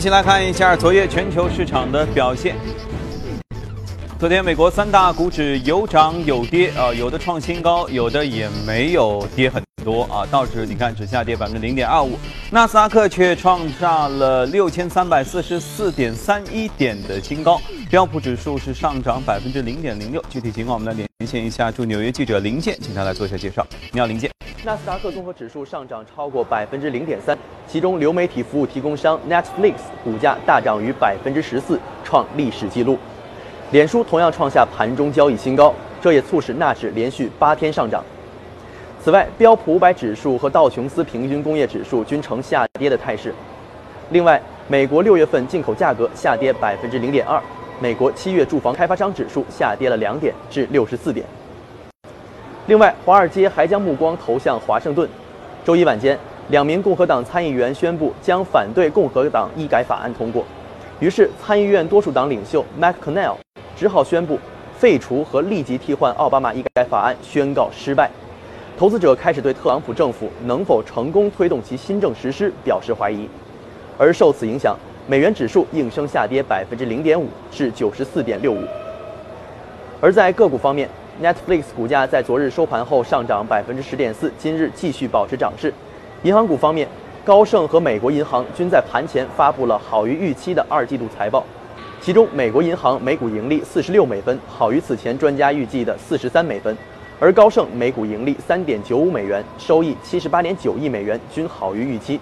一起来看一下昨夜全球市场的表现。昨天美国三大股指有涨有跌啊，有的创新高，有的也没有跌很多啊。道指你看只下跌百分之零点二五，纳斯达克却创下了六千三百四十四点三一点的新高，标普指数是上涨百分之零点零六。具体情况我们来连线一下驻纽约记者林健，请他来做一下介绍。你好，林健。纳斯达克综合指数上涨超过百分之零点三，其中流媒体服务提供商 Netflix 股价大涨逾百分之十四，创历史纪录。脸书同样创下盘中交易新高，这也促使纳指连续八天上涨。此外，标普五百指数和道琼斯平均工业指数均呈下跌的态势。另外，美国六月份进口价格下跌百分之零点二，美国七月住房开发商指数下跌了两点，至六十四点。另外，华尔街还将目光投向华盛顿。周一晚间，两名共和党参议员宣布将反对共和党医改法案通过，于是参议院多数党领袖 McConnell。只好宣布废除和立即替换奥巴马医改法案宣告失败，投资者开始对特朗普政府能否成功推动其新政实施表示怀疑，而受此影响，美元指数应声下跌百分之零点五至九十四点六五。而在个股方面，Netflix 股价在昨日收盘后上涨百分之十点四，今日继续保持涨势。银行股方面，高盛和美国银行均在盘前发布了好于预期的二季度财报。其中，美国银行每股盈利四十六美分，好于此前专家预计的四十三美分；而高盛每股盈利三点九五美元，收益七十八点九亿美元，均好于预期。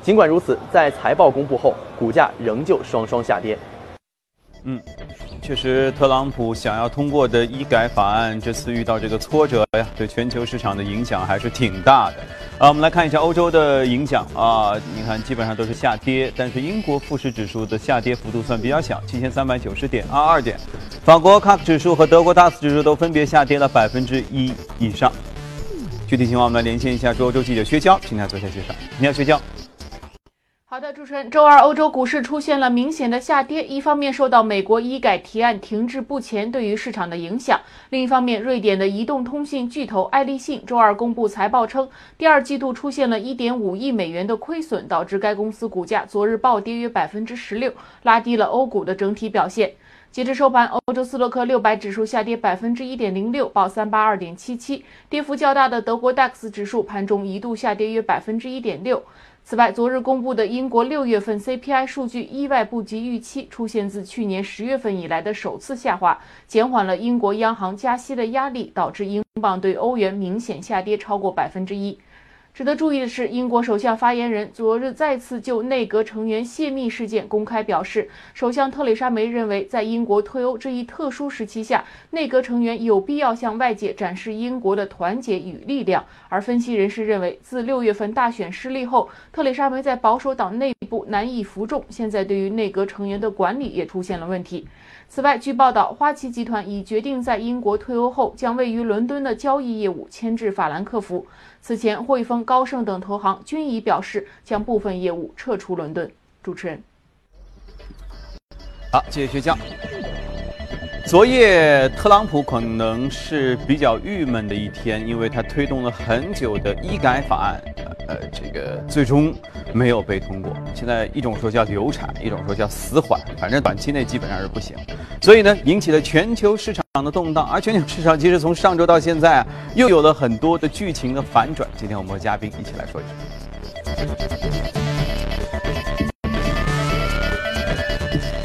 尽管如此，在财报公布后，股价仍旧双双下跌。嗯，确实，特朗普想要通过的医改法案，这次遇到这个挫折呀，对全球市场的影响还是挺大的。啊，我们来看一下欧洲的影响啊，你看基本上都是下跌，但是英国富时指数的下跌幅度算比较小，七千三百九十点二二点。法国 CAC 指数和德国 DAX 指数都分别下跌了百分之一以上。具体情况，我们来连线一下驻欧洲记者薛娇，平台做一下介绍。你好，薛娇。好的，主持人，周二欧洲股市出现了明显的下跌，一方面受到美国医改提案停滞不前对于市场的影响，另一方面，瑞典的移动通信巨头爱立信周二公布财报称，第二季度出现了一点五亿美元的亏损，导致该公司股价昨日暴跌约百分之十六，拉低了欧股的整体表现。截至收盘，欧洲斯洛克六百指数下跌百分之一点零六，报三八二点七七，跌幅较大的德国 DAX 指数盘中一度下跌约百分之一点六。此外，昨日公布的英国六月份 CPI 数据意外不及预期，出现自去年十月份以来的首次下滑，减缓了英国央行加息的压力，导致英镑对欧元明显下跌超过百分之一。值得注意的是，英国首相发言人昨日再次就内阁成员泄密事件公开表示，首相特蕾莎梅认为，在英国退欧这一特殊时期下，内阁成员有必要向外界展示英国的团结与力量。而分析人士认为，自六月份大选失利后，特蕾莎梅在保守党内部难以服众，现在对于内阁成员的管理也出现了问题。此外，据报道，花旗集团已决定在英国退欧后，将位于伦敦的交易业务迁至法兰克福。此前，汇丰、高盛等投行均已表示将部分业务撤出伦敦。主持人，好，谢谢薛江。昨夜，特朗普可能是比较郁闷的一天，因为他推动了很久的医改法案，呃，这个最终没有被通过。现在一种说叫流产，一种说叫死缓，反正短期内基本上是不行。所以呢，引起了全球市场的动荡。而全球市场其实从上周到现在啊，又有了很多的剧情的反转。今天我们和嘉宾一起来说一说。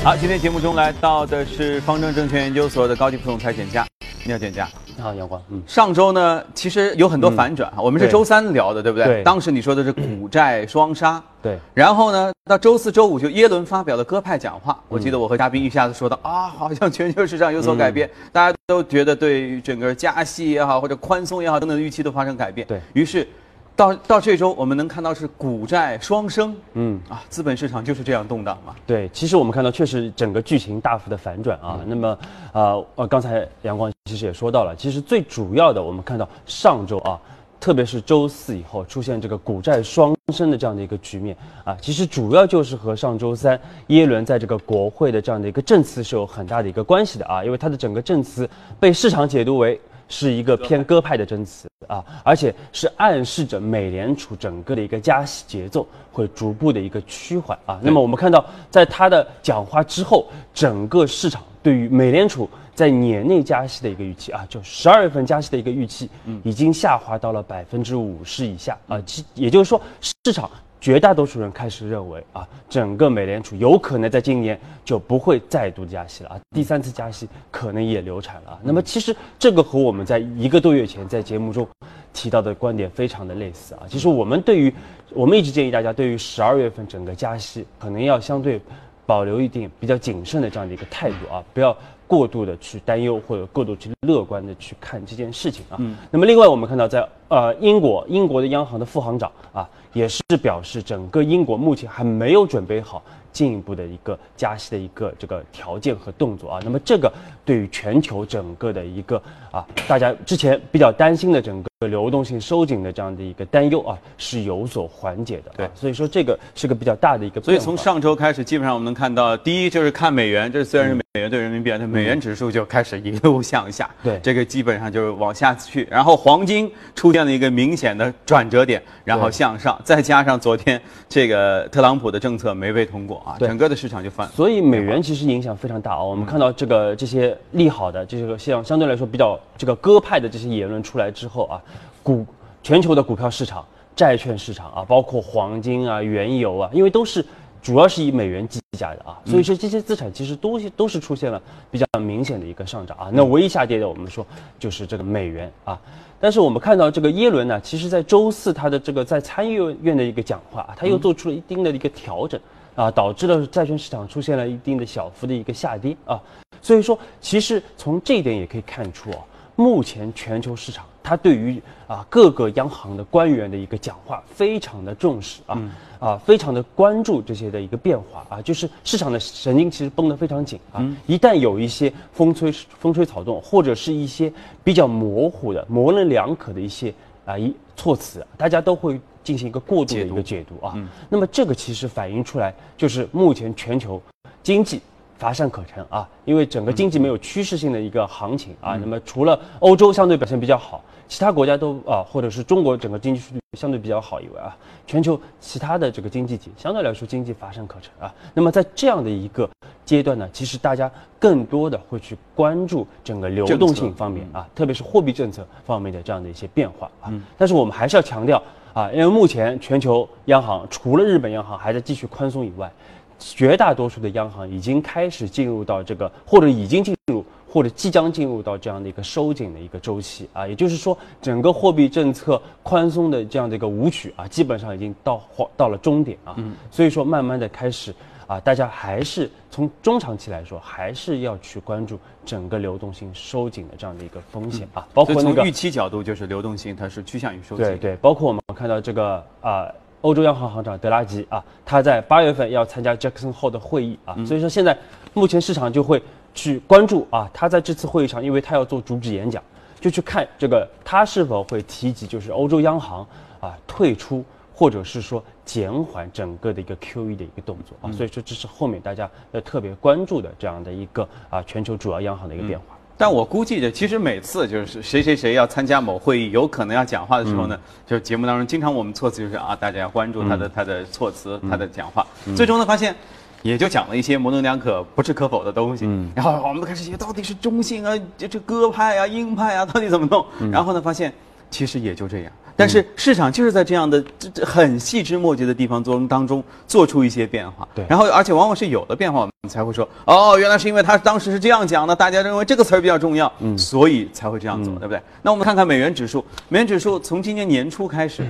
好，今天节目中来到的是方正证券研究所的高级副总裁简佳，你好，简佳。你好，阳光。嗯，上周呢，其实有很多反转我们是周三聊的，对不对？对。当时你说的是 股债双杀。对。然后呢，到周四周五就耶伦发表了鸽派讲话。我记得我和嘉宾一下子说到啊，好像全球市场有所改变，大家都觉得对于整个加息也好或者宽松也好等等预期都发生改变。对于是。到到这周，我们能看到是股债双升，嗯啊，资本市场就是这样动荡嘛。对，其实我们看到确实整个剧情大幅的反转啊。那么，呃呃，刚才阳光其实也说到了，其实最主要的，我们看到上周啊，特别是周四以后出现这个股债双升的这样的一个局面啊，其实主要就是和上周三耶伦在这个国会的这样的一个证词是有很大的一个关系的啊，因为他的整个证词被市场解读为。是一个偏鸽派的证词啊，而且是暗示着美联储整个的一个加息节奏会逐步的一个趋缓啊。那么我们看到，在他的讲话之后，整个市场对于美联储在年内加息的一个预期啊，就十二月份加息的一个预期，已经下滑到了百分之五十以下啊，其也就是说市场。绝大多数人开始认为啊，整个美联储有可能在今年就不会再度加息了啊，第三次加息可能也流产了啊。那么其实这个和我们在一个多月前在节目中提到的观点非常的类似啊。其实我们对于我们一直建议大家对于十二月份整个加息可能要相对保留一定比较谨慎的这样的一个态度啊，不要过度的去担忧或者过度去乐观的去看这件事情啊。那么另外我们看到在呃英国英国的央行的副行长啊。也是表示，整个英国目前还没有准备好进一步的一个加息的一个这个条件和动作啊。那么这个对于全球整个的一个啊，大家之前比较担心的整个。流动性收紧的这样的一个担忧啊，是有所缓解的。对，所以说这个是个比较大的一个。所以从上周开始，基本上我们能看到，第一就是看美元，这虽然是美元对人民币，但美元指数就开始一路向下。对，这个基本上就是往下去。然后黄金出现了一个明显的转折点，然后向上，再加上昨天这个特朗普的政策没被通过啊，整个的市场就翻。所以美元其实影响非常大啊。我们看到这个这些利好的，这个像相对来说比较这个鸽派的这些言论出来之后啊。股全球的股票市场、债券市场啊，包括黄金啊、原油啊，因为都是主要是以美元计价的啊，所以说这些资产其实都都是出现了比较明显的一个上涨啊。那唯一下跌的，我们说就是这个美元啊。但是我们看到这个耶伦呢，其实在周四他的这个在参议院的一个讲话，啊他又做出了一定的一个调整啊，导致了债券市场出现了一定的小幅的一个下跌啊。所以说，其实从这一点也可以看出啊。目前全球市场，它对于啊各个央行的官员的一个讲话非常的重视啊啊，非常的关注这些的一个变化啊，就是市场的神经其实绷得非常紧啊，一旦有一些风吹风吹草动，或者是一些比较模糊的模棱两可的一些啊一措辞，大家都会进行一个过度的一个解读啊。那么这个其实反映出来就是目前全球经济。乏善可陈啊，因为整个经济没有趋势性的一个行情啊。那么除了欧洲相对表现比较好，其他国家都啊，或者是中国整个经济数据相对比较好以外啊，全球其他的这个经济体相对来说经济乏善可陈啊。那么在这样的一个阶段呢，其实大家更多的会去关注整个流动性方面啊，特别是货币政策方面的这样的一些变化啊。但是我们还是要强调啊，因为目前全球央行除了日本央行还在继续宽松以外。绝大多数的央行已经开始进入到这个，或者已经进入，或者即将进入到这样的一个收紧的一个周期啊，也就是说，整个货币政策宽松的这样的一个舞曲啊，基本上已经到到了终点啊。嗯。所以说，慢慢的开始啊，大家还是从中长期来说，还是要去关注整个流动性收紧的这样的一个风险啊。包括从预期角度，就是流动性它是趋向于收紧。对对，包括我们看到这个啊。欧洲央行行长德拉吉啊，他在八月份要参加 Jackson Hole 的会议啊，所以说现在目前市场就会去关注啊，他在这次会议上，因为他要做主旨演讲，就去看这个他是否会提及就是欧洲央行啊退出或者是说减缓整个的一个 QE 的一个动作啊，所以说这是后面大家要特别关注的这样的一个啊全球主要央行的一个变化。但我估计着，其实每次就是谁谁谁要参加某会议，有可能要讲话的时候呢，就是节目当中经常我们措辞就是啊，大家要关注他的他的措辞，他的讲话。最终呢，发现也就讲了一些模棱两可、不置可否的东西。然后我们都开始写到底是中性啊，这这鸽派啊、鹰派啊，到底怎么弄？然后呢，发现其实也就这样。但是市场就是在这样的这这很细枝末节的地方中当中做出一些变化，对，然后而且往往是有的变化，我们才会说哦，原来是因为他当时是这样讲的，大家认为这个词儿比较重要，嗯，所以才会这样做，对不对？那我们看看美元指数，美元指数从今年年初开始，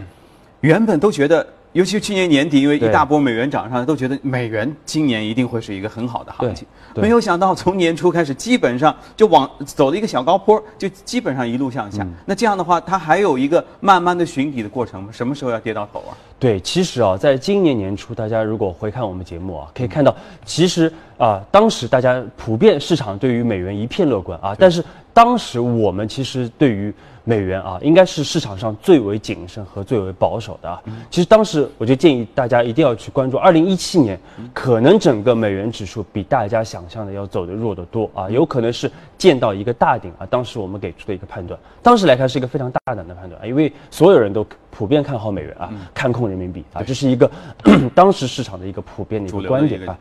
原本都觉得。尤其是去年年底，因为一大波美元涨上来，都觉得美元今年一定会是一个很好的行情。没有想到从年初开始，基本上就往走了一个小高坡，就基本上一路向下。那这样的话，它还有一个慢慢的寻底的过程吗？什么时候要跌到头啊？对，其实啊，在今年年初，大家如果回看我们节目啊，可以看到，其实啊，当时大家普遍市场对于美元一片乐观啊，但是当时我们其实对于美元啊，应该是市场上最为谨慎和最为保守的啊。其实当时我就建议大家一定要去关注，二零一七年可能整个美元指数比大家想象的要走得弱得多啊，有可能是见到一个大顶啊。当时我们给出的一个判断，当时来看是一个非常大胆的判断啊，因为所有人都普遍看好美元啊，看空人民币啊，这是一个 当时市场的一个普遍的一个观点啊。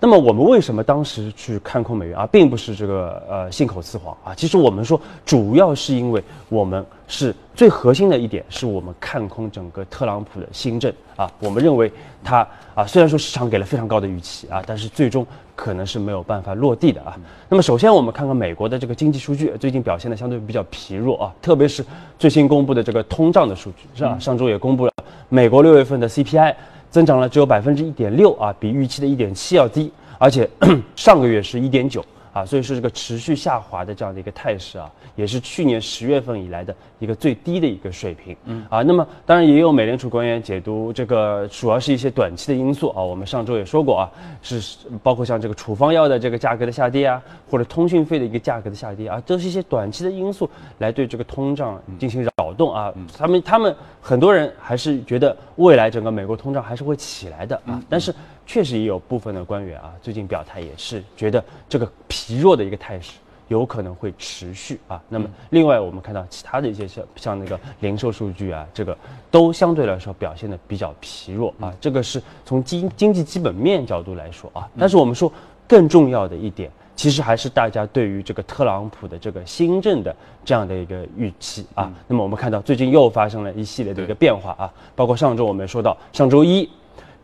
那么我们为什么当时去看空美元啊，并不是这个呃信口雌黄啊，其实我们说主要是因为我们是最核心的一点，是我们看空整个特朗普的新政啊，我们认为他啊虽然说市场给了非常高的预期啊，但是最终可能是没有办法落地的啊。那么首先我们看看美国的这个经济数据，最近表现的相对比较疲弱啊，特别是最新公布的这个通胀的数据是吧？上周也公布了美国六月份的 CPI。增长了只有百分之一点六啊，比预期的一点七要低，而且 上个月是一点九。啊，所以说这个持续下滑的这样的一个态势啊，也是去年十月份以来的一个最低的一个水平。嗯啊，那么当然也有美联储官员解读这个，主要是一些短期的因素啊。我们上周也说过啊，是包括像这个处方药的这个价格的下跌啊，或者通讯费的一个价格的下跌啊，都是一些短期的因素来对这个通胀进行扰动啊。他们他们很多人还是觉得未来整个美国通胀还是会起来的啊，但是。确实也有部分的官员啊，最近表态也是觉得这个疲弱的一个态势有可能会持续啊。那么，另外我们看到其他的一些像像那个零售数据啊，这个都相对来说表现的比较疲弱啊。这个是从经经济基本面角度来说啊。但是我们说更重要的一点，其实还是大家对于这个特朗普的这个新政的这样的一个预期啊。那么我们看到最近又发生了一系列的一个变化啊，包括上周我们说到上周一。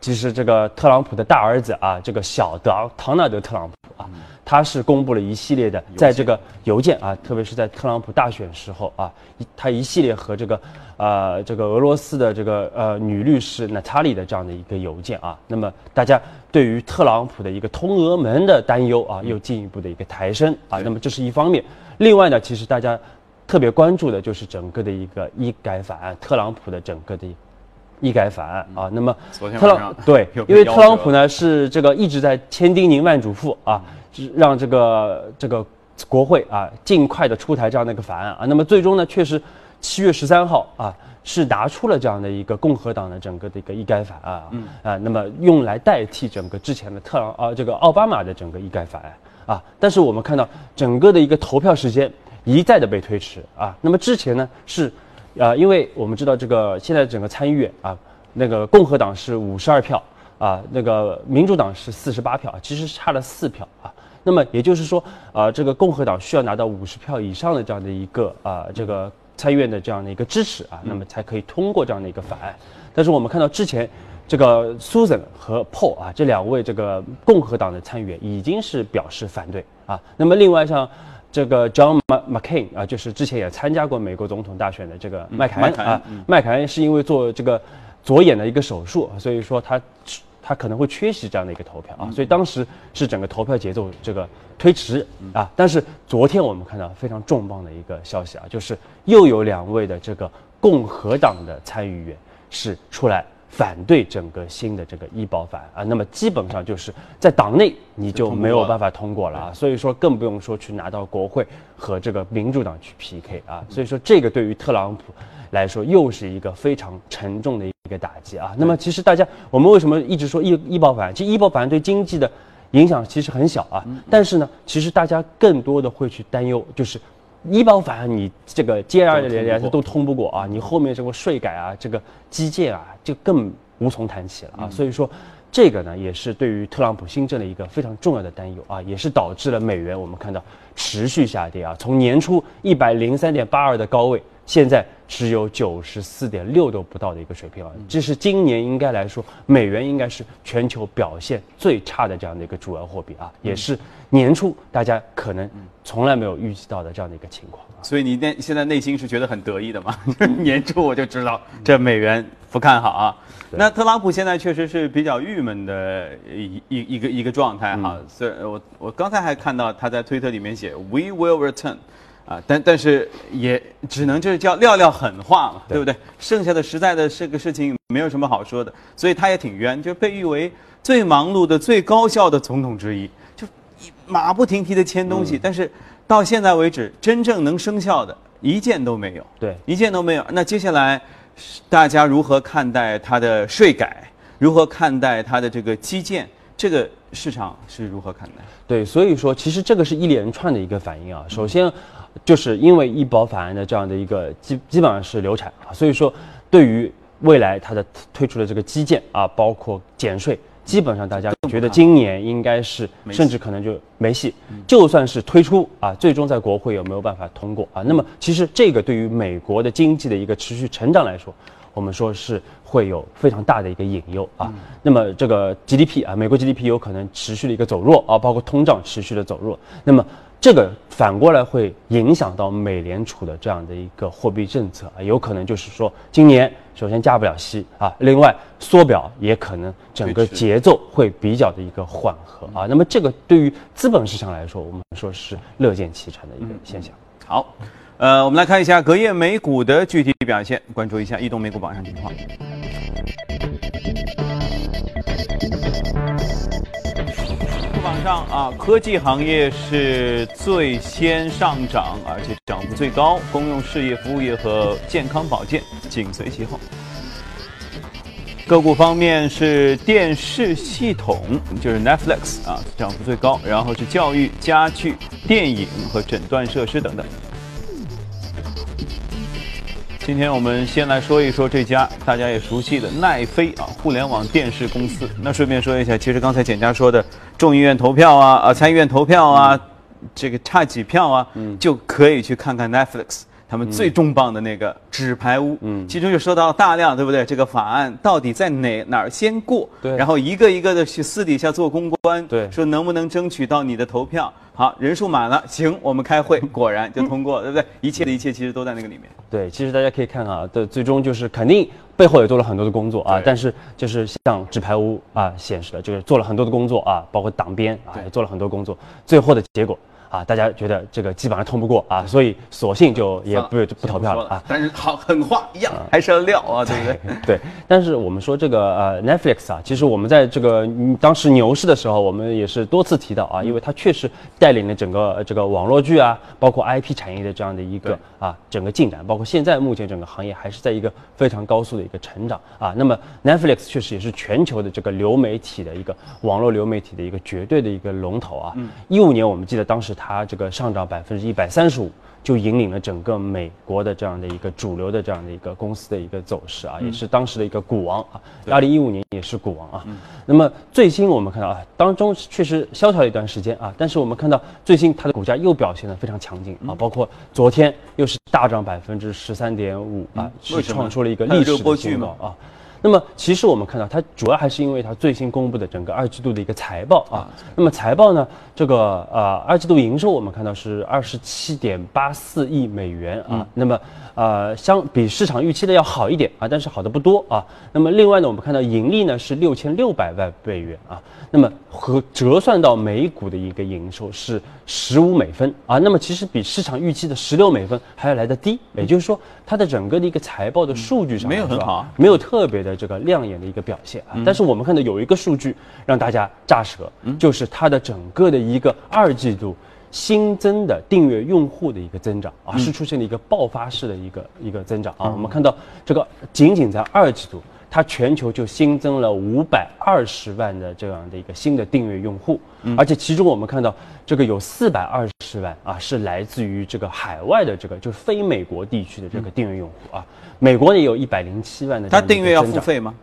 其实这个特朗普的大儿子啊，这个小德唐纳德特朗普啊，他是公布了一系列的，在这个邮件啊，特别是在特朗普大选时候啊，他一系列和这个呃这个俄罗斯的这个呃女律师娜塔莉的这样的一个邮件啊，那么大家对于特朗普的一个通俄门的担忧啊，又进一步的一个抬升啊，那么这是一方面。另外呢，其实大家特别关注的就是整个的一个医改法案，特朗普的整个的。医改法案啊，那么特朗 对，因为特朗普呢是这个一直在千叮咛万嘱咐啊，让这个这个国会啊尽快的出台这样的一个法案啊，那么最终呢确实七月十三号啊是拿出了这样的一个共和党的整个的一个医改法案啊啊，那么用来代替整个之前的特朗啊这个奥巴马的整个医改法案啊，但是我们看到整个的一个投票时间一再的被推迟啊，那么之前呢是。啊，因为我们知道这个现在整个参议院啊，那个共和党是五十二票啊，那个民主党是四十八票，其实差了四票啊。那么也就是说，呃，这个共和党需要拿到五十票以上的这样的一个啊，这个参议院的这样的一个支持啊，那么才可以通过这样的一个法案。但是我们看到之前这个 Susan 和 Paul 啊这两位这个共和党的参议员已经是表示反对啊。那么另外像。这个 John McCain 啊，就是之前也参加过美国总统大选的这个麦凯恩啊，麦凯恩是因为做这个左眼的一个手术，所以说他他可能会缺席这样的一个投票啊，所以当时是整个投票节奏这个推迟啊。但是昨天我们看到非常重磅的一个消息啊，就是又有两位的这个共和党的参议员是出来。反对整个新的这个医保法啊，那么基本上就是在党内你就没有办法通过了啊，所以说更不用说去拿到国会和这个民主党去 PK 啊，所以说这个对于特朗普来说又是一个非常沉重的一个打击啊。那么其实大家我们为什么一直说医医保法？其实医保法案对经济的影响其实很小啊，但是呢，其实大家更多的会去担忧就是。医保法案你这个接二连连都通不过啊，你后面这个税改啊，这个基建啊，就更无从谈起了啊。所以说，这个呢也是对于特朗普新政的一个非常重要的担忧啊，也是导致了美元我们看到持续下跌啊，从年初一百零三点八二的高位。现在只有九十四点六都不到的一个水平啊，这是今年应该来说，美元应该是全球表现最差的这样的一个主要货币啊，也是年初大家可能从来没有预计到的这样的一个情况。啊所以你内现在内心是觉得很得意的吗？年初我就知道这美元不看好啊。那特朗普现在确实是比较郁闷的一一一个一个状态哈。所以我我刚才还看到他在推特里面写 “We will return”。啊，但但是也只能就是叫撂撂狠话嘛，对不对？剩下的实在的这个事情没有什么好说的，所以他也挺冤，就被誉为最忙碌的、最高效的总统之一，就马不停蹄的签东西，但是到现在为止，真正能生效的一件都没有。对，一件都没有。那接下来，大家如何看待他的税改？如何看待他的这个基建？这个市场是如何看待？对，所以说其实这个是一连串的一个反应啊。首先，就是因为医保法案的这样的一个基基本上是流产啊，所以说对于未来它的推出的这个基建啊，包括减税，基本上大家觉得今年应该是甚至可能就没戏。就算是推出啊，最终在国会有没有办法通过啊？那么其实这个对于美国的经济的一个持续成长来说，我们说是。会有非常大的一个隐忧啊，那么这个 GDP 啊，美国 GDP 有可能持续的一个走弱啊，包括通胀持续的走弱，那么这个反过来会影响到美联储的这样的一个货币政策啊，有可能就是说今年首先加不了息啊，另外缩表也可能整个节奏会比较的一个缓和啊，那么这个对于资本市场来说，我们说是乐见其成的一个现象。好。呃，我们来看一下隔夜美股的具体表现，关注一下移动美股榜上情况。上啊，科技行业是最先上涨，而且涨幅最高，公用事业、服务业和健康保健紧随其后。个股方面是电视系统，就是 Netflix 啊，涨幅最高，然后是教育、家具、电影和诊断设施等等。今天我们先来说一说这家大家也熟悉的奈飞啊，互联网电视公司。那顺便说一下，其实刚才简家说的众议院投票啊，啊参议院投票啊，这个差几票啊，就可以去看看 Netflix。他们最重磅的那个纸牌屋，嗯，其中就说到大量，对不对？这个法案到底在哪哪儿先过？对，然后一个一个的去私底下做公关，对，说能不能争取到你的投票？好，人数满了，行，我们开会，果然就通过，对不对？一切的一切其实都在那个里面。对，其实大家可以看啊，的最终就是肯定背后也做了很多的工作啊，但是就是像纸牌屋啊显示的，就是做了很多的工作啊，包括党编啊也做了很多工作，最后的结果。啊，大家觉得这个基本上通不过啊，所以索性就也不不投票了啊。但是好狠话一样，还是要撂啊，对不对？对。但是我们说这个呃 Netflix 啊，其实我们在这个当时牛市的时候，我们也是多次提到啊，因为它确实带领了整个这个网络剧啊，包括 IP 产业的这样的一个啊整个进展，包括现在目前整个行业还是在一个非常高速的一个成长啊。那么 Netflix 确实也是全球的这个流媒体的一个网络流媒体的一个绝对的一个龙头啊。一五年我们记得当时。它这个上涨百分之一百三十五，就引领了整个美国的这样的一个主流的这样的一个公司的一个走势啊，也是当时的一个股王啊。二零一五年也是股王啊。那么最新我们看到啊，当中确实萧条了一段时间啊，但是我们看到最新它的股价又表现的非常强劲啊，包括昨天又是大涨百分之十三点五啊，是创出了一个历史的新高啊。那么其实我们看到，它主要还是因为它最新公布的整个二季度的一个财报啊。那么财报呢，这个呃二季度营收我们看到是二十七点八四亿美元啊。那么呃相比市场预期的要好一点啊，但是好的不多啊。那么另外呢，我们看到盈利呢是六千六百万美元啊。那么和折算到每股的一个营收是十五美分啊，那么其实比市场预期的十六美分还要来得低，也就是说它的整个的一个财报的数据上没有很好，没有特别的这个亮眼的一个表现啊。但是我们看到有一个数据让大家炸舌，就是它的整个的一个二季度新增的订阅用户的一个增长啊，是出现了一个爆发式的一个一个增长啊。我们看到这个仅仅在二季度。它全球就新增了五百二十万的这样的一个新的订阅用户，而且其中我们看到这个有四百二十万啊是来自于这个海外的这个就是非美国地区的这个订阅用户啊，美国也有一百零七万的。它订阅要付费吗？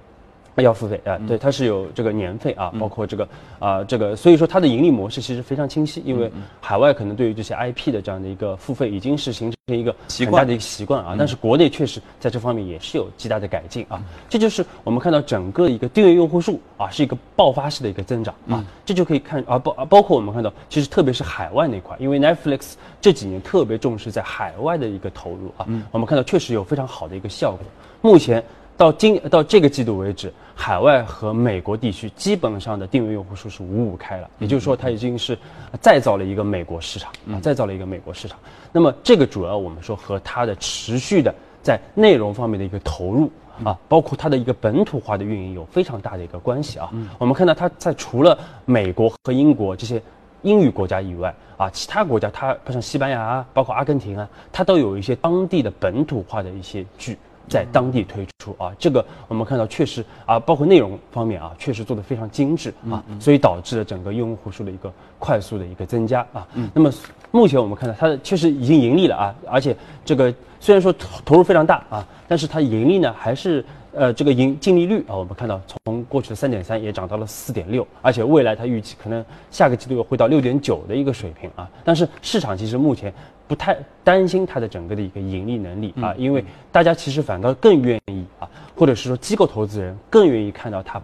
要付费啊，对，它是有这个年费啊，包括这个啊，这个，所以说它的盈利模式其实非常清晰，因为海外可能对于这些 IP 的这样的一个付费已经是形成一个很大的一个习惯啊，但是国内确实在这方面也是有极大的改进啊，这就是我们看到整个一个订阅用户数啊是一个爆发式的一个增长啊，这就可以看啊包啊包括我们看到其实特别是海外那块，因为 Netflix 这几年特别重视在海外的一个投入啊，我们看到确实有非常好的一个效果，目前。到今到这个季度为止，海外和美国地区基本上的订阅用户数是五五开了，也就是说它已经是再造了一个美国市场啊，再造了一个美国市场。那么这个主要我们说和它的持续的在内容方面的一个投入啊，包括它的一个本土化的运营有非常大的一个关系啊。我们看到它在除了美国和英国这些英语国家以外啊，其他国家它像西班牙啊，包括阿根廷啊，它都有一些当地的本土化的一些剧。在当地推出啊，这个我们看到确实啊，包括内容方面啊，确实做得非常精致啊，所以导致了整个用户数的一个快速的一个增加啊。那么目前我们看到它确实已经盈利了啊，而且这个虽然说投投入非常大啊，但是它盈利呢还是呃这个盈净利率啊，我们看到从过去的三点三也涨到了四点六，而且未来它预期可能下个季度会到六点九的一个水平啊。但是市场其实目前。不太担心它的整个的一个盈利能力啊，因为大家其实反倒更愿意啊，或者是说机构投资人更愿意看到它。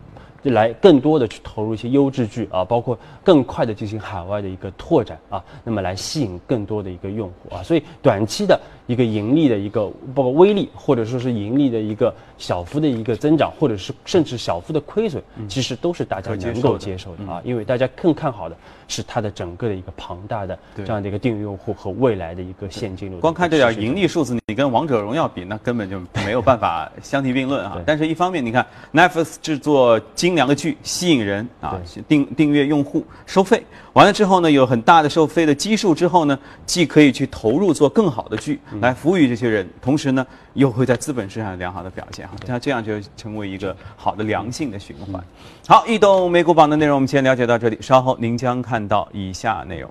来更多的去投入一些优质剧啊，包括更快的进行海外的一个拓展啊，那么来吸引更多的一个用户啊，所以短期的一个盈利的一个包括微利，或者说是盈利的一个小幅的一个增长，或者是甚至小幅的亏损，其实都是大家能够接受的啊，因为大家更看好的是它的整个的一个庞大的这样的一个订阅用户和未来的一个现金流。光看这点盈利数字，你跟王者荣耀比，那根本就没有办法相提并论啊。但是一方面，你看 Netflix 制作精。良的剧吸引人啊，订订阅用户收费完了之后呢，有很大的收费的基数之后呢，既可以去投入做更好的剧来服务于这些人，同时呢，又会在资本市场良好的表现哈，那这样就成为一个好的良性的循环。好，异动美股榜的内容我们先了解到这里，稍后您将看到以下内容。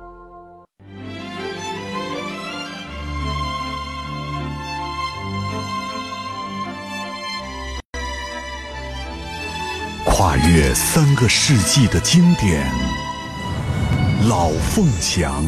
约三个世纪的经典，《老凤祥》。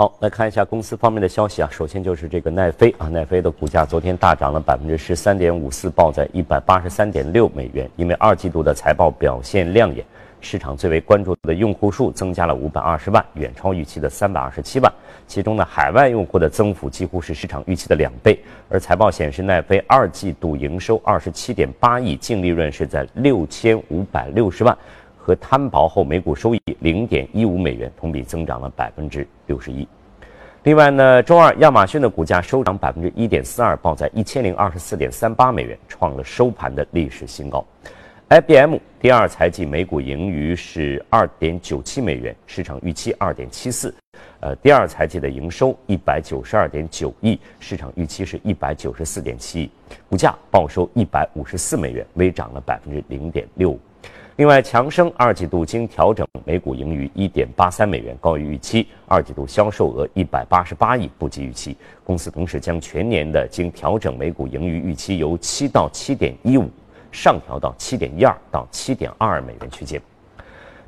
好，来看一下公司方面的消息啊。首先就是这个奈飞啊，奈飞的股价昨天大涨了百分之十三点五四，报在一百八十三点六美元。因为二季度的财报表现亮眼，市场最为关注的用户数增加了五百二十万，远超预期的三百二十七万。其中呢，海外用户的增幅几乎是市场预期的两倍。而财报显示，奈飞二季度营收二十七点八亿，净利润是在六千五百六十万。和摊薄后每股收益零点一五美元，同比增长了百分之六十一。另外呢，周二亚马逊的股价收涨百分之一点四二，报在一千零二十四点三八美元，创了收盘的历史新高。IBM 第二财季每股盈余是二点九七美元，市场预期二点七四。呃，第二财季的营收一百九十二点九亿，市场预期是一百九十四点七亿，股价报收一百五十四美元，微涨了百分之零点六五。另外，强生二季度经调整每股盈余一点八三美元，高于预期；二季度销售额一百八十八亿，不及预期。公司同时将全年的经调整每股盈余预期由七到七点一五上调到七点一二到七点二二美元区间。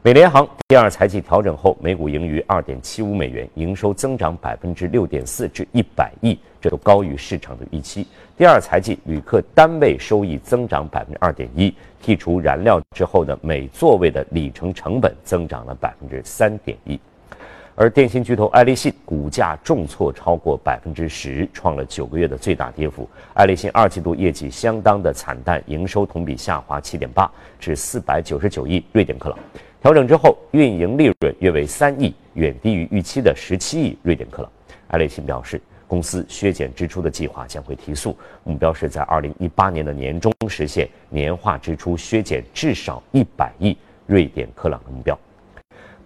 美联航第二财季调整后，每股盈余二点七五美元，营收增长百分之六点四至一百亿，这都高于市场的预期。第二财季旅客单位收益增长百分之二点一。剔除燃料之后的每座位的里程成本增长了百分之三点一，而电信巨头爱立信股价重挫超过百分之十，创了九个月的最大跌幅。爱立信二季度业绩相当的惨淡，营收同比下滑七点八至四百九十九亿瑞典克朗，调整之后运营利润约为三亿，远低于预期的十七亿瑞典克朗。爱立信表示。公司削减支出的计划将会提速，目标是在二零一八年的年中实现年化支出削减至少一百亿瑞典克朗的目标。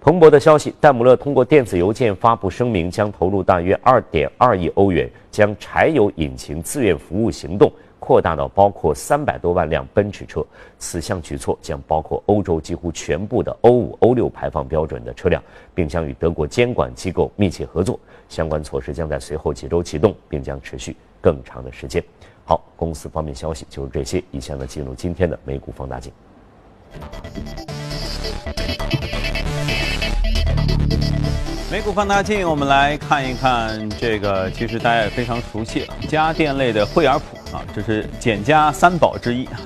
彭博的消息，戴姆勒通过电子邮件发布声明，将投入大约二点二亿欧元，将柴油引擎自愿服务行动扩大到包括三百多万辆奔驰车。此项举措将包括欧洲几乎全部的欧五、欧六排放标准的车辆，并将与德国监管机构密切合作。相关措施将在随后几周启动，并将持续更长的时间。好，公司方面消息就是这些。以下呢，进入今天的美股放大镜。美股放大镜，我们来看一看这个，其实大家也非常熟悉了，家电类的惠而浦啊，这是简家三宝之一。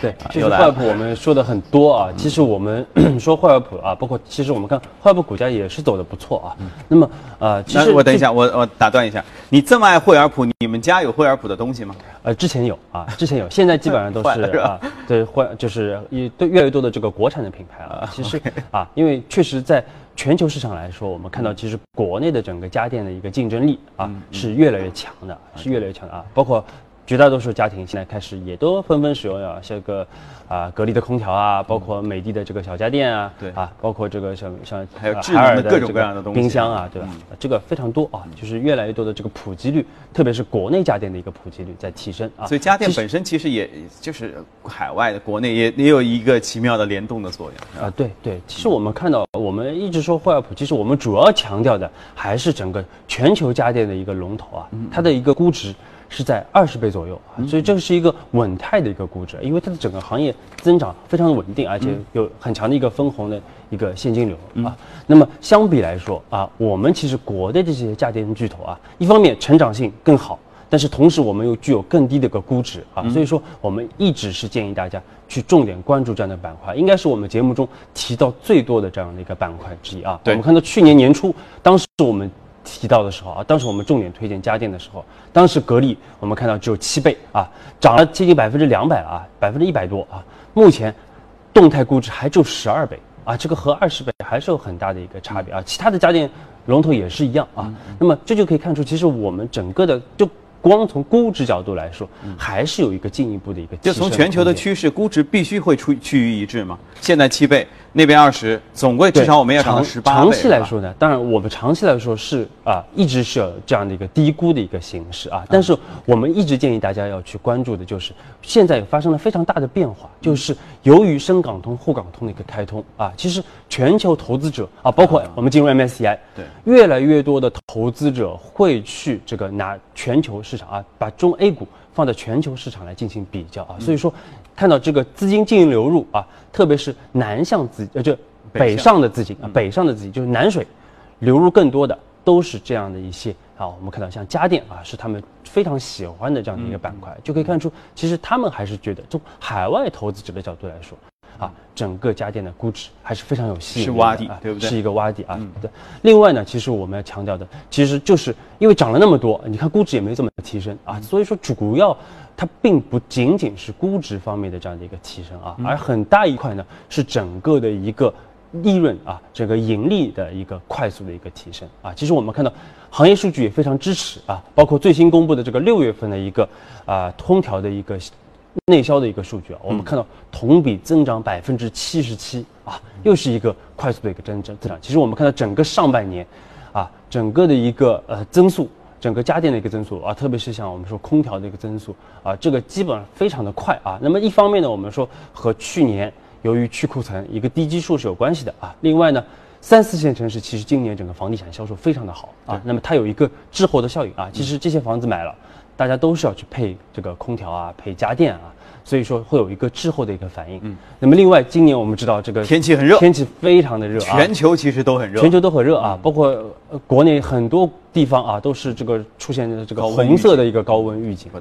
对，其实惠而浦我们说的很多啊，其实我们 说惠而浦啊，包括其实我们看惠而浦股价也是走的不错啊。那么呃，其实我等一下，我我打断一下，你这么爱惠而浦，你们家有惠而浦的东西吗？呃，之前有啊，之前有，现在基本上都是啊，对，惠就是一对越来越多的这个国产的品牌啊。其实啊，因为确实在全球市场来说，我们看到其实国内的整个家电的一个竞争力啊是越来越强的，是越来越强的啊，包括。绝大多数家庭现在开始也都纷纷使用啊，像个啊格力的空调啊，包括美的的这个小家电啊，对啊，包括这个像像还有智能的各种各样的东西，冰箱啊，对吧？这个非常多啊，就是越来越多的这个普及率，特别是国内家电的一个普及率在提升啊。所以家电本身其实也就是海外的、国内也也有一个奇妙的联动的作用啊。对对，其实我们看到，我们一直说惠而浦，其实我们主要强调的还是整个全球家电的一个龙头啊，它的一个估值。是在二十倍左右啊，所以这个是一个稳态的一个估值，因为它的整个行业增长非常的稳定，而且有很强的一个分红的一个现金流啊。那么相比来说啊，我们其实国内这些家电巨头啊，一方面成长性更好，但是同时我们又具有更低的一个估值啊，所以说我们一直是建议大家去重点关注这样的板块，应该是我们节目中提到最多的这样的一个板块之一啊。我们看到去年年初，当时我们。提到的时候啊，当时我们重点推荐家电的时候，当时格力我们看到只有七倍啊，涨了接近百分之两百啊，百分之一百多啊。目前动态估值还就十二倍啊，这个和二十倍还是有很大的一个差别啊。其他的家电龙头也是一样啊。那么这就可以看出，其实我们整个的就光从估值角度来说，还是有一个进一步的一个。就从全球的趋势，估值必须会出趋于一致吗？现在七倍。那边二十，总归至少我们要涨到十八长期来说呢，当然我们长期来说是啊，一直是有这样的一个低估的一个形式啊。但是我们一直建议大家要去关注的就是，现在发生了非常大的变化，就是由于深港通、沪港通的一个开通啊，其实全球投资者啊，包括我们进入 MSCI，对，越来越多的投资者会去这个拿全球市场啊，把中 A 股放在全球市场来进行比较啊。所以说，看到这个资金净流入啊。特别是南向资呃，就北上的资金啊，北上的资金就是南水流入更多的都是这样的一些啊。我们看到像家电啊，是他们非常喜欢的这样的一个板块，就可以看出，其实他们还是觉得从海外投资者的角度来说啊，整个家电的估值还是非常有吸引力，是洼地，对不对？是一个洼地啊。对。另外呢，其实我们要强调的，其实就是因为涨了那么多，你看估值也没怎么提升啊，所以说主要。它并不仅仅是估值方面的这样的一个提升啊，而很大一块呢是整个的一个利润啊，这个盈利的一个快速的一个提升啊。其实我们看到行业数据也非常支持啊，包括最新公布的这个六月份的一个啊空调的一个内销的一个数据啊，我们看到同比增长百分之七十七啊，又是一个快速的一个增增增长。其实我们看到整个上半年啊，整个的一个呃增速。整个家电的一个增速啊，特别是像我们说空调的一个增速啊，这个基本上非常的快啊。那么一方面呢，我们说和去年由于去库存一个低基数是有关系的啊。另外呢，三四线城市其实今年整个房地产销售非常的好啊。那么它有一个滞后的效应啊。其实这些房子买了，大家都是要去配这个空调啊，配家电啊。所以说会有一个滞后的一个反应。嗯，那么另外今年我们知道这个天气很热，天气非常的热啊，全球其实都很热，全球都很热啊，包括国内很多地方啊都是这个出现的这个红色的一个高温预警，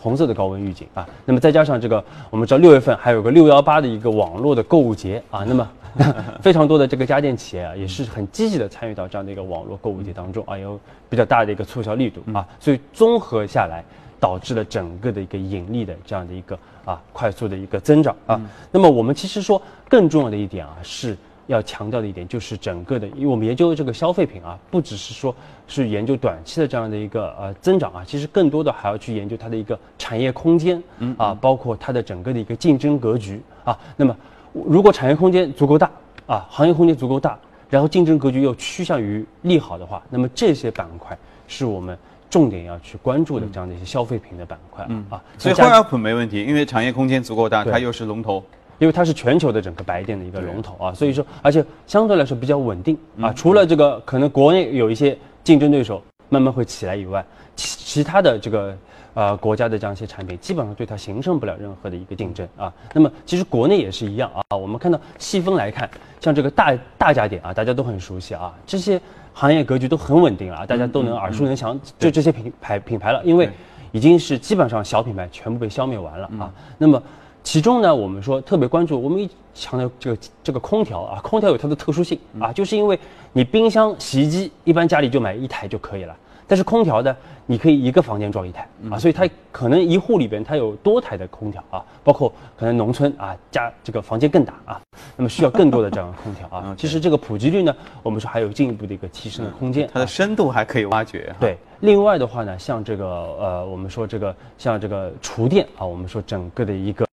红色的高温预警啊。那么再加上这个我们知道六月份还有个六幺八的一个网络的购物节啊，那么 非常多的这个家电企业啊也是很积极的参与到这样的一个网络购物节当中啊，有比较大的一个促销力度啊，所以综合下来。导致了整个的一个盈利的这样的一个啊快速的一个增长啊。那么我们其实说更重要的一点啊，是要强调的一点就是整个的，因为我们研究这个消费品啊，不只是说是研究短期的这样的一个呃增长啊，其实更多的还要去研究它的一个产业空间啊，包括它的整个的一个竞争格局啊。那么如果产业空间足够大啊，行业空间足够大，然后竞争格局又趋向于利好的话，那么这些板块是我们重点要去关注的这样的一些消费品的板块啊。所以惠而浦没问题，因为产业空间足够大，它又是龙头。因为它是全球的整个白电的一个龙头啊，所以说，而且相对来说比较稳定啊。除了这个可能国内有一些竞争对手慢慢会起来以外，其其他的这个呃国家的这样一些产品，基本上对它形成不了任何的一个竞争啊。那么其实国内也是一样啊。我们看到细分来看，像这个大大家电啊，大家都很熟悉啊，这些行业格局都很稳定了，大家都能耳熟能详，就这些品牌品牌了，因为已经是基本上小品牌全部被消灭完了啊。那么其中呢，我们说特别关注，我们一强调这个这个空调啊，空调有它的特殊性啊，就是因为你冰箱、洗衣机一般家里就买一台就可以了，但是空调呢，你可以一个房间装一台啊，所以它可能一户里边它有多台的空调啊，包括可能农村啊家这个房间更大啊，那么需要更多的这样的空调啊。其实这个普及率呢，我们说还有进一步的一个提升的空间，它的深度还可以挖掘。对，另外的话呢，像这个呃，我们说这个像这个厨电啊，我们说整个的一个。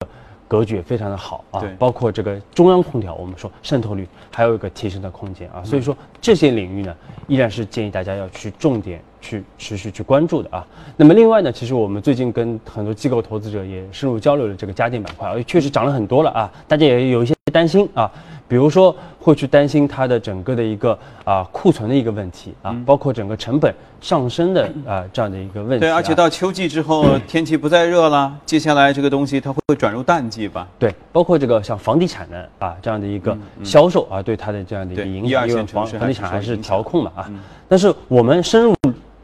格局也非常的好啊，包括这个中央空调，我们说渗透率还有一个提升的空间啊，所以说这些领域呢，依然是建议大家要去重点去持续去关注的啊。那么另外呢，其实我们最近跟很多机构投资者也深入交流了这个家电板块，而且确实涨了很多了啊，大家也有一些担心啊。比如说会去担心它的整个的一个啊库存的一个问题啊，包括整个成本上升的啊这样的一个问题。对，而且到秋季之后天气不再热了，接下来这个东西它会转入淡季吧？对，包括这个像房地产的啊这样的一个销售啊，对它的这样的一个影响，因为房房地产还是调控嘛啊。但是我们深入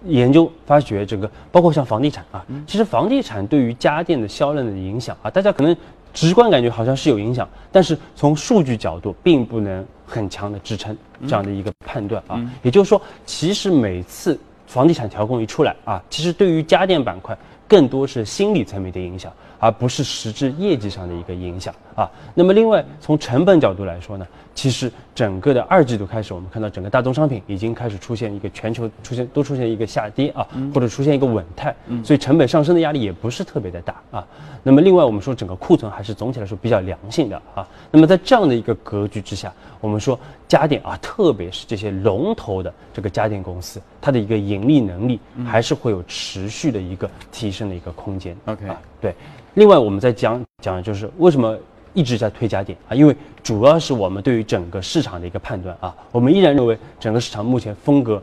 研究发掘，这个包括像房地产啊，其实房地产对于家电的销量的影响啊，大家可能。直观感觉好像是有影响，但是从数据角度并不能很强的支撑这样的一个判断啊。也就是说，其实每次房地产调控一出来啊，其实对于家电板块更多是心理层面的影响，而不是实质业绩上的一个影响啊。那么另外从成本角度来说呢？其实整个的二季度开始，我们看到整个大宗商品已经开始出现一个全球出现都出现一个下跌啊，或者出现一个稳态，所以成本上升的压力也不是特别的大啊。那么另外我们说整个库存还是总体来说比较良性的啊。那么在这样的一个格局之下，我们说家电啊，特别是这些龙头的这个家电公司，它的一个盈利能力还是会有持续的一个提升的一个空间。OK，对。另外我们在讲讲就是为什么。一直在推家电啊，因为主要是我们对于整个市场的一个判断啊，我们依然认为整个市场目前风格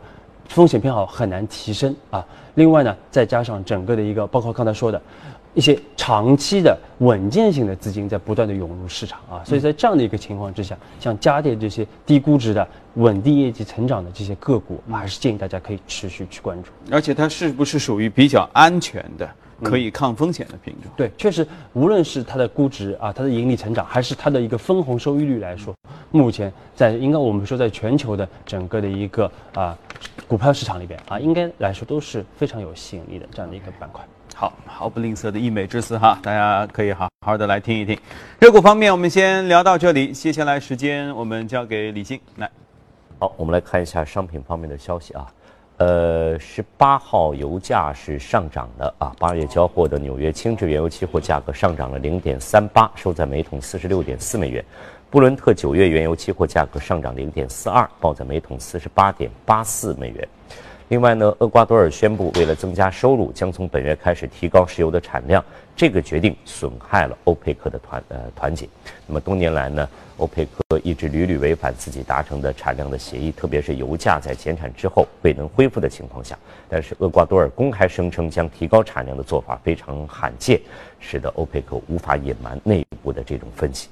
风险偏好很难提升啊。另外呢，再加上整个的一个，包括刚才说的一些长期的稳健性的资金在不断的涌入市场啊，所以在这样的一个情况之下，像家电这些低估值的稳定业绩成长的这些个股，还是建议大家可以持续去关注。而且它是不是属于比较安全的？可以抗风险的品种，对，确实，无论是它的估值啊，它的盈利成长，还是它的一个分红收益率来说，目前在应该我们说在全球的整个的一个啊股票市场里边啊，应该来说都是非常有吸引力的这样的一个板块。好，毫不吝啬的溢美之词哈，大家可以好好的来听一听。热股方面，我们先聊到这里，接下来时间我们交给李静来。好，我们来看一下商品方面的消息啊。呃，十八号油价是上涨的啊，八月交货的纽约轻质原油期货价格上涨了零点三八，收在每桶四十六点四美元。布伦特九月原油期货价格上涨零点四二，报在每桶四十八点八四美元。另外呢，厄瓜多尔宣布，为了增加收入，将从本月开始提高石油的产量。这个决定损害了欧佩克的团呃团结。那么多年来呢，欧佩克一直屡屡违反自己达成的产量的协议，特别是油价在减产之后未能恢复的情况下。但是厄瓜多尔公开声称将提高产量的做法非常罕见，使得欧佩克无法隐瞒内部的这种分歧。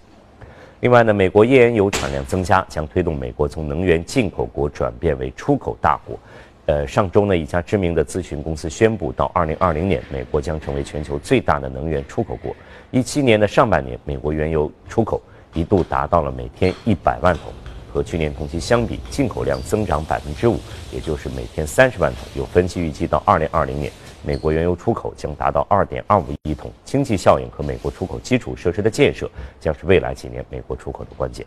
另外呢，美国页岩油产量增加将推动美国从能源进口国转变为出口大国。呃，上周呢，一家知名的咨询公司宣布，到二零二零年，美国将成为全球最大的能源出口国。一七年的上半年，美国原油出口一度达到了每天一百万桶，和去年同期相比，进口量增长百分之五，也就是每天三十万桶。有分析预计，到二零二零年，美国原油出口将达到二点二五亿桶。经济效应和美国出口基础设施的建设，将是未来几年美国出口的关键。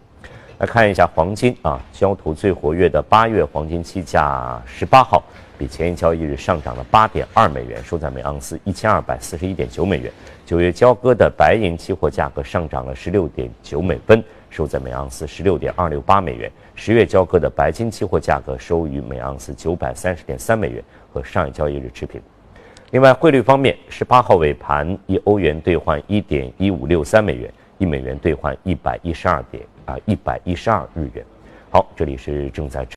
来看一下黄金啊，交投最活跃的八月黄金期价十八号比前一交易日上涨了八点二美元，收在每盎司一千二百四十一点九美元。九月交割的白银期货价格上涨了十六点九美分，收在每盎司十六点二六八美元。十月交割的白金期货价格收于每盎司九百三十点三美元，和上一交易日持平。另外，汇率方面，十八号尾盘一欧元兑换一点一五六三美元，一美元兑换一百一十二点啊一百一十二日元。好，这里是正在。